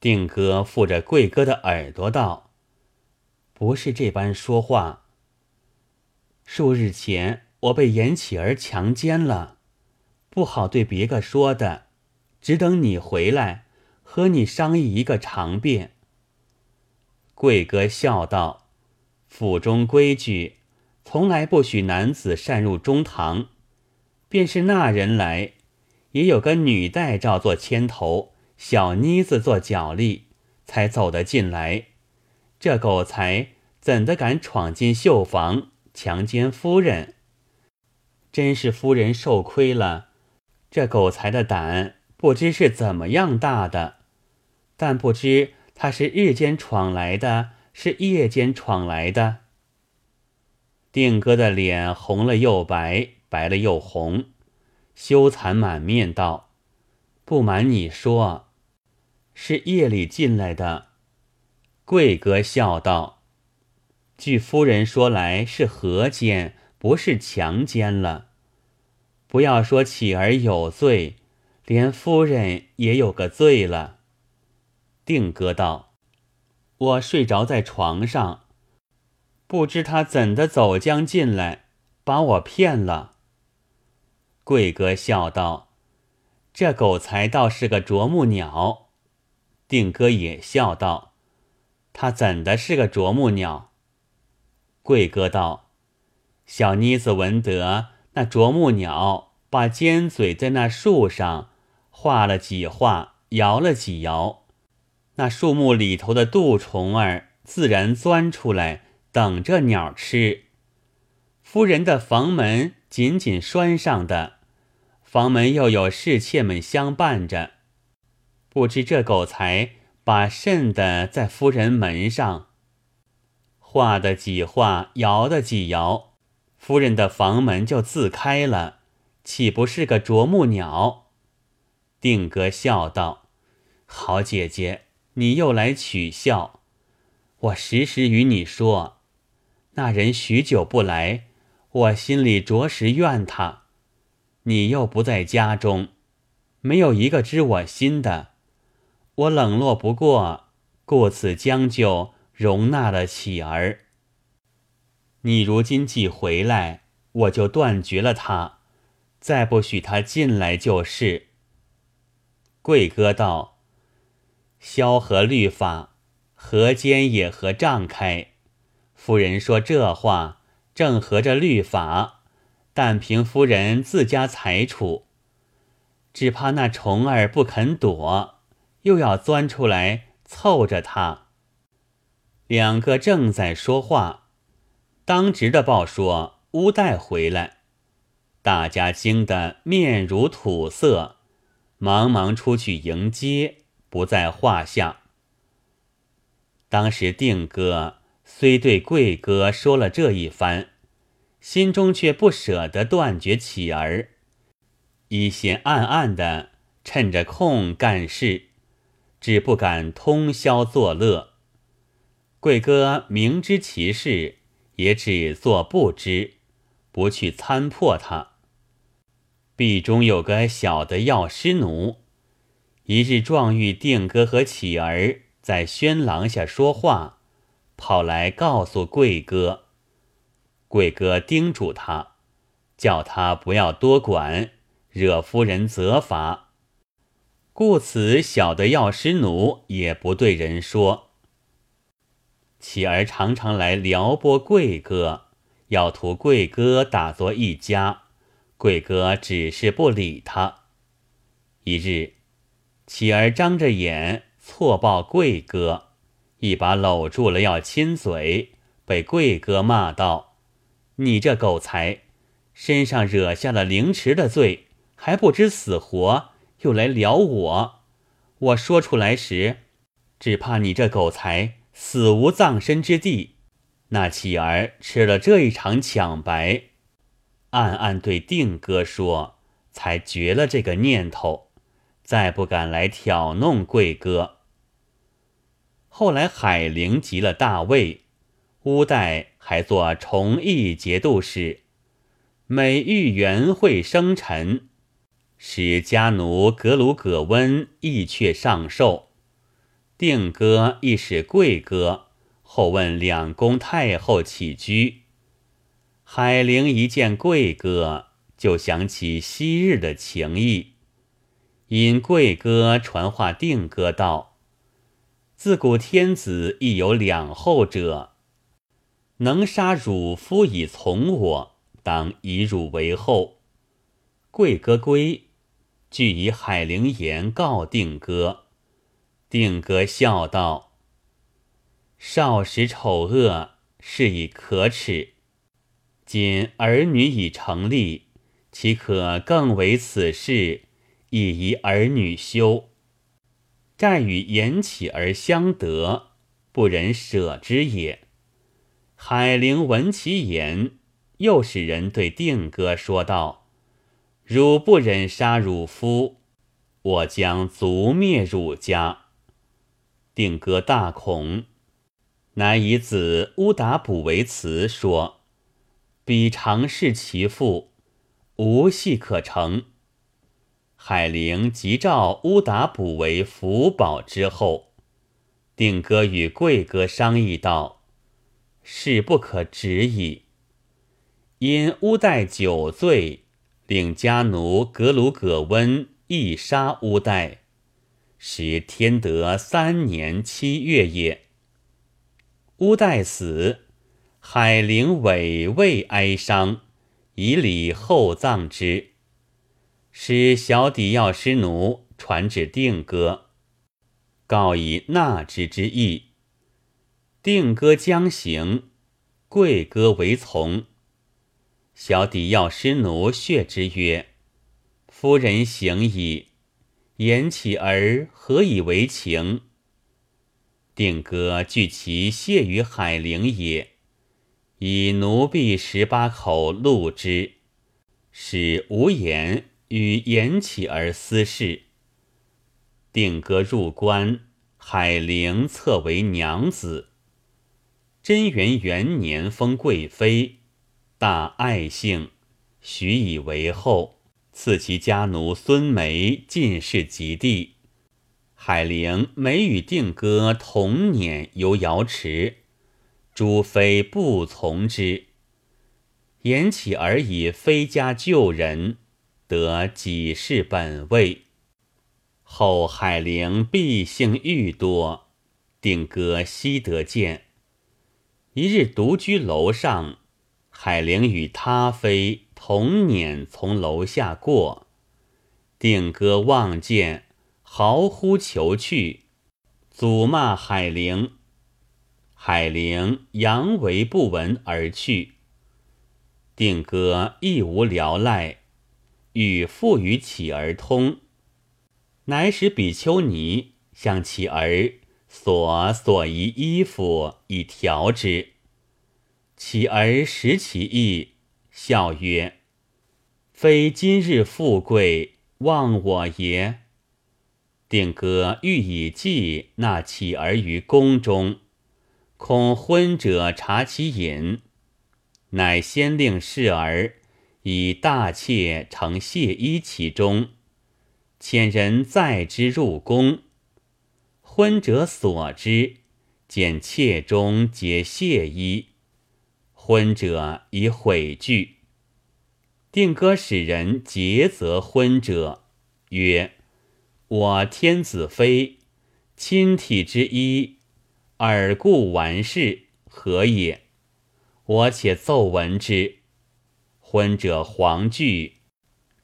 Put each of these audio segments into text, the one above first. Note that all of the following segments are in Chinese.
定哥附着贵哥的耳朵道：“不是这般说话。数日前我被严启儿强奸了，不好对别个说的，只等你回来，和你商议一个长便。”贵哥笑道：“府中规矩，从来不许男子擅入中堂，便是那人来，也有个女代照做牵头。”小妮子做脚力，才走得进来。这狗才怎的敢闯进绣房强奸夫人？真是夫人受亏了。这狗才的胆不知是怎么样大的，但不知他是日间闯来的，是夜间闯来的。定哥的脸红了又白，白了又红，羞惭满面道：“不瞒你说。”是夜里进来的，贵哥笑道：“据夫人说来是合奸，不是强奸了。不要说启儿有罪，连夫人也有个罪了。”定哥道：“我睡着在床上，不知他怎的走将进来，把我骗了。”贵哥笑道：“这狗才倒是个啄木鸟。”定哥也笑道：“他怎的是个啄木鸟？”贵哥道：“小妮子闻得那啄木鸟把尖嘴在那树上画了几画，摇了几摇，那树木里头的杜虫儿自然钻出来，等着鸟吃。夫人的房门紧紧拴上的，房门又有侍妾们相伴着。”不知这狗才把甚的在夫人门上画的几画，摇的几摇，夫人的房门就自开了，岂不是个啄木鸟？定哥笑道：“好姐姐，你又来取笑。我时时与你说，那人许久不来，我心里着实怨他。你又不在家中，没有一个知我心的。”我冷落不过，故此将就容纳了喜儿。你如今既回来，我就断绝了他，再不许他进来就是。贵哥道：“萧何律法，河间也合胀开。夫人说这话，正合着律法，但凭夫人自家裁处，只怕那虫儿不肯躲。”又要钻出来凑着他，两个正在说话，当值的报说乌代回来，大家惊得面如土色，忙忙出去迎接，不在话下。当时定哥虽对贵哥说了这一番，心中却不舍得断绝启儿，一心暗暗的趁着空干事。只不敢通宵作乐。贵哥明知其事，也只做不知，不去参破他。壁中有个小的药师奴，一日撞遇定哥和启儿在轩廊下说话，跑来告诉贵哥。贵哥叮嘱他，叫他不要多管，惹夫人责罚。故此，小的药师奴也不对人说。乞儿常常来撩拨贵哥，要图贵哥打作一家。贵哥只是不理他。一日，乞儿张着眼错报贵哥，一把搂住了要亲嘴，被贵哥骂道：“你这狗才，身上惹下了凌迟的罪，还不知死活！”又来撩我，我说出来时，只怕你这狗才死无葬身之地。那乞儿吃了这一场抢白，暗暗对定哥说，才绝了这个念头，再不敢来挑弄贵哥。后来海陵即了大位，乌代还做崇义节度使，每遇元会生辰。使家奴格鲁葛温意却上寿，定哥亦使贵哥后问两宫太后起居。海陵一见贵哥，就想起昔日的情谊，因贵哥传话定哥道：“自古天子亦有两后者，能杀汝夫以从我，当以汝为后。”贵哥归，俱以海陵言告定哥。定哥笑道：“少时丑恶，是以可耻。今儿女已成立，岂可更为此事？以宜儿女休。战与言起而相得，不忍舍之也。”海陵闻其言，又使人对定哥说道：“汝不忍杀汝夫，我将族灭汝家。”定哥大恐，乃以子乌达卜为辞，说：“彼常是其父，无戏可成。”海陵即召乌达卜为福宝之后。定哥与贵哥商议道：“事不可止矣。因乌代酒醉，令家奴格鲁葛温亦杀乌代。”时天德三年七月也。乌代死，海陵委慰哀伤，以礼厚葬之。使小底药师奴传旨定哥，告以纳之之意。定哥将行，贵哥为从。小底药师奴血之曰：“夫人行矣。”言起而何以为情？定哥据其谢于海陵也，以奴婢十八口录之，使无言与言起而私事。定哥入关，海陵册为娘子。贞元元年封贵妃，大爱姓，许以为后。赐其家奴孙梅进士及第，海陵每与定哥同辇游瑶池，诸妃不从之。言起而以妃家救人，得己事本位。后海陵必幸愈多，定哥悉得见。一日独居楼上，海陵与他妃。同辇从楼下过，定哥望见，嚎呼求去，祖骂海陵。海陵扬为不闻而去。定哥亦无聊赖，与父与乞儿通，乃使比丘尼向乞儿所所宜衣服以调之。乞儿识其意。笑曰：“非今日富贵忘我也。”定哥欲以计纳乞儿于宫中，恐昏者察其隐，乃先令侍儿以大妾盛谢衣其中，遣人载之入宫。昏者所之，见妾中皆谢衣。婚者以悔惧，定哥使人诘责婚者曰：“我天子妃，亲体之一，尔故完事，何也？我且奏闻之。”婚者惶惧，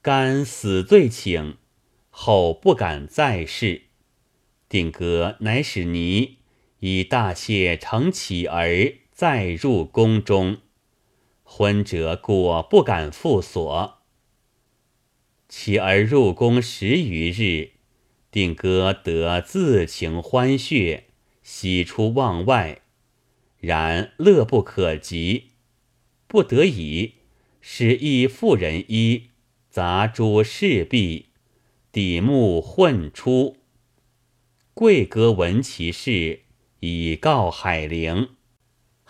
甘死罪请，后不敢再事。定哥乃使尼以大妾承乞儿。再入宫中，昏者果不敢复所。其而入宫十余日，定哥得自情欢谑，喜出望外，然乐不可及，不得已，使一妇人衣，杂诸侍婢，底目混出。贵哥闻其事，以告海陵。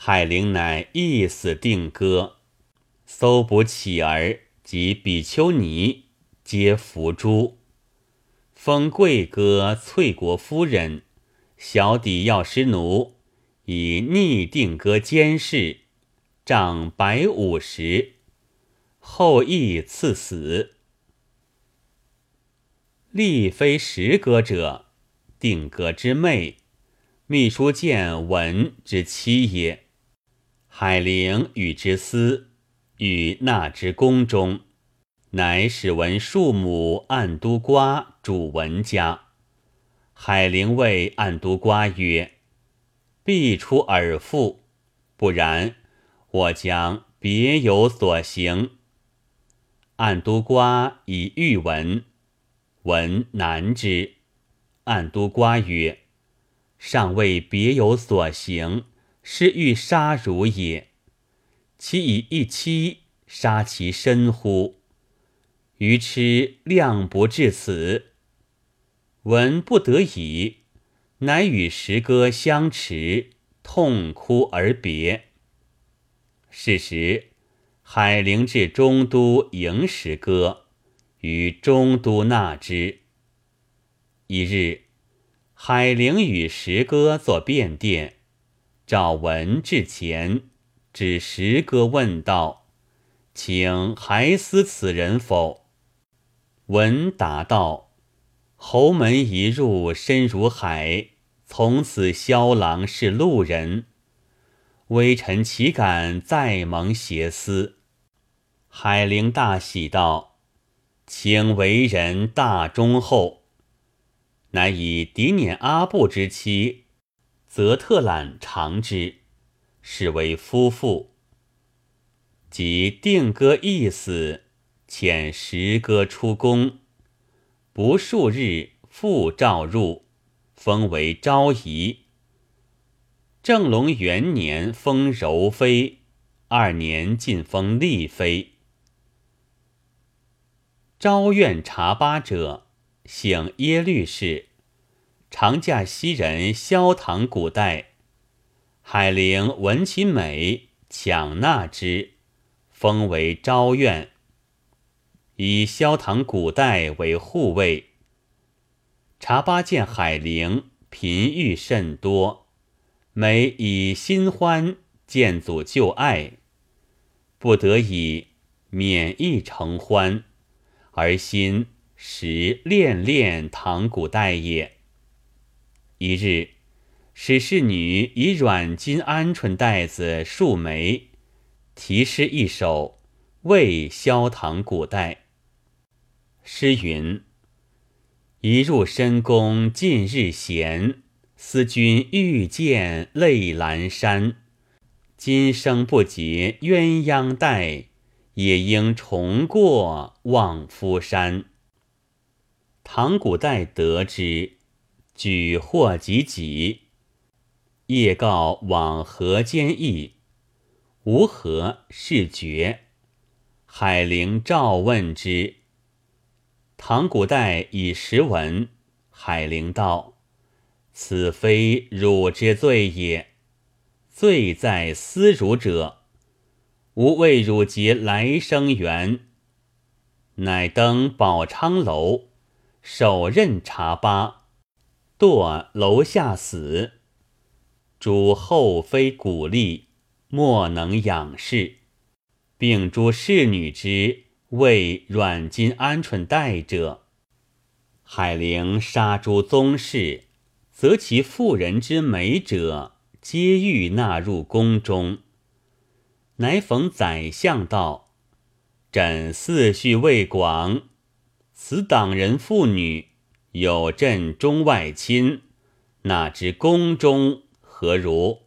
海陵乃一死定歌，搜捕乞儿及比丘尼，皆伏诛。封贵哥翠国夫人，小弟药师奴以逆定歌监视，杖百五十，后缢赐死。立非时歌者，定歌之妹，秘书见闻之妻也。海陵与之私，与纳之宫中，乃使闻庶母暗都瓜主文家。海陵谓暗都瓜曰：“必出尔妇，不然，我将别有所行。”暗都瓜以欲闻。闻难之，暗都瓜曰：“尚未别有所行，是欲杀汝也。其以一妻杀其身乎？愚痴量不至此。”闻不得已，乃与石歌相持，痛哭而别。是时，海陵至中都迎石歌。于中都纳之。一日，海陵与石歌作便殿，赵文至前，指石歌问道：“请还思此人否？”文答道：“侯门一入深如海，从此萧郎是路人。微臣岂敢再蒙邪思？”海陵大喜道。请为人大忠厚，乃以狄辇阿布之妻则特揽长之，是为夫妇。即定歌一死，遣石歌出宫，不数日复召入，封为昭仪。正隆元年封柔妃，二年晋封丽妃。昭愿察巴者，姓耶律氏，常嫁西人萧唐古代。海陵闻其美，抢纳之，封为昭愿，以萧唐古代为护卫。察巴见海陵贫欲甚多，每以新欢见祖旧爱，不得已免役承欢。而心实恋恋唐古代也。一日，使侍女以软金鹌鹑袋子束眉，题诗一首，为萧唐古代。诗云：“一入深宫尽日闲，思君欲见泪阑珊。今生不结鸳鸯带。”也应重过望夫山。唐古代得知，举祸及己，夜告往河间邑，无何是绝。海陵召问之，唐古代以实闻。海陵道：“此非汝之罪也，罪在思汝者。”吾为汝结来生缘，乃登宝昌楼，手刃茶八，堕楼下死。诸后妃鼓励，莫能仰视，并诸侍女之为软金鹌鹑带者。海陵杀诸宗室，则其妇人之美者，皆欲纳入宫中。乃逢宰相道：“朕思绪未广，此党人妇女有朕中外亲，哪知宫中何如？”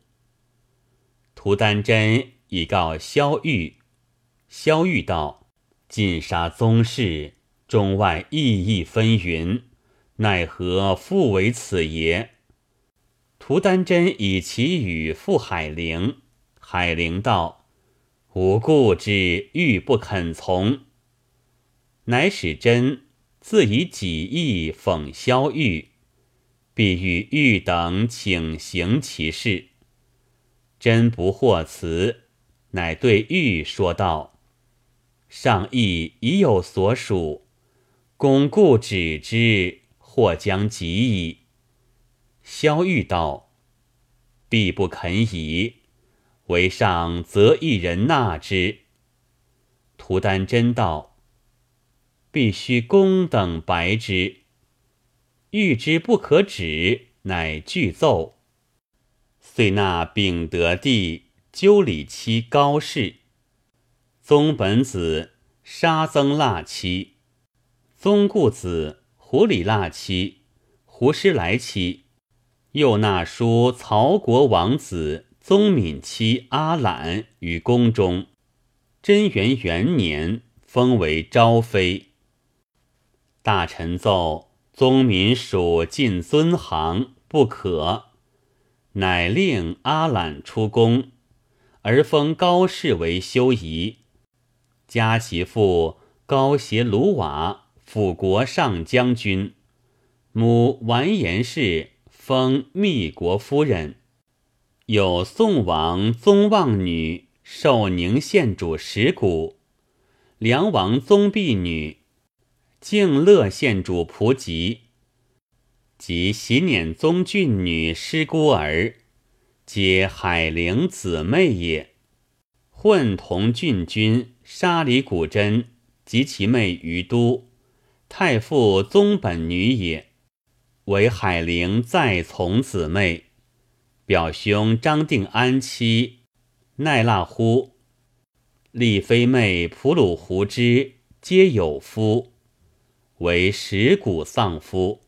涂丹真已告萧玉，萧玉道：“尽杀宗室，中外意义纷纭，奈何复为此耶？”涂丹真以其语复海陵，海陵道。吾故之欲不肯从，乃使真自以己意讽萧玉，必欲玉等请行其事。真不获辞，乃对玉说道：“上意已有所属，巩固止之，或将及矣。萧玉道：“必不肯以，为上则一人纳之。”涂丹真道：“必须公等白之。”欲之不可止，乃具奏。遂纳秉德帝纠礼期高氏，宗本子沙增腊期，宗固子胡里腊期，胡师来期，又纳书曹国王子宗敏妻阿懒于宫中。贞元元年，封为昭妃。大臣奏。宗民属尽尊行不可，乃令阿懒出宫，而封高氏为修仪，加其父高协卢瓦辅国上将军，母完颜氏封密国夫人，有宋王宗望女受宁县主石谷，梁王宗弼女。敬乐县主仆吉及喜辇宗俊女师孤儿，皆海陵姊妹也。混同郡君沙里古真。及其妹于都，太傅宗本女也，为海陵再从姊妹。表兄张定安妻。奈腊呼，丽妃妹普鲁胡之，皆有夫。为石谷丧夫。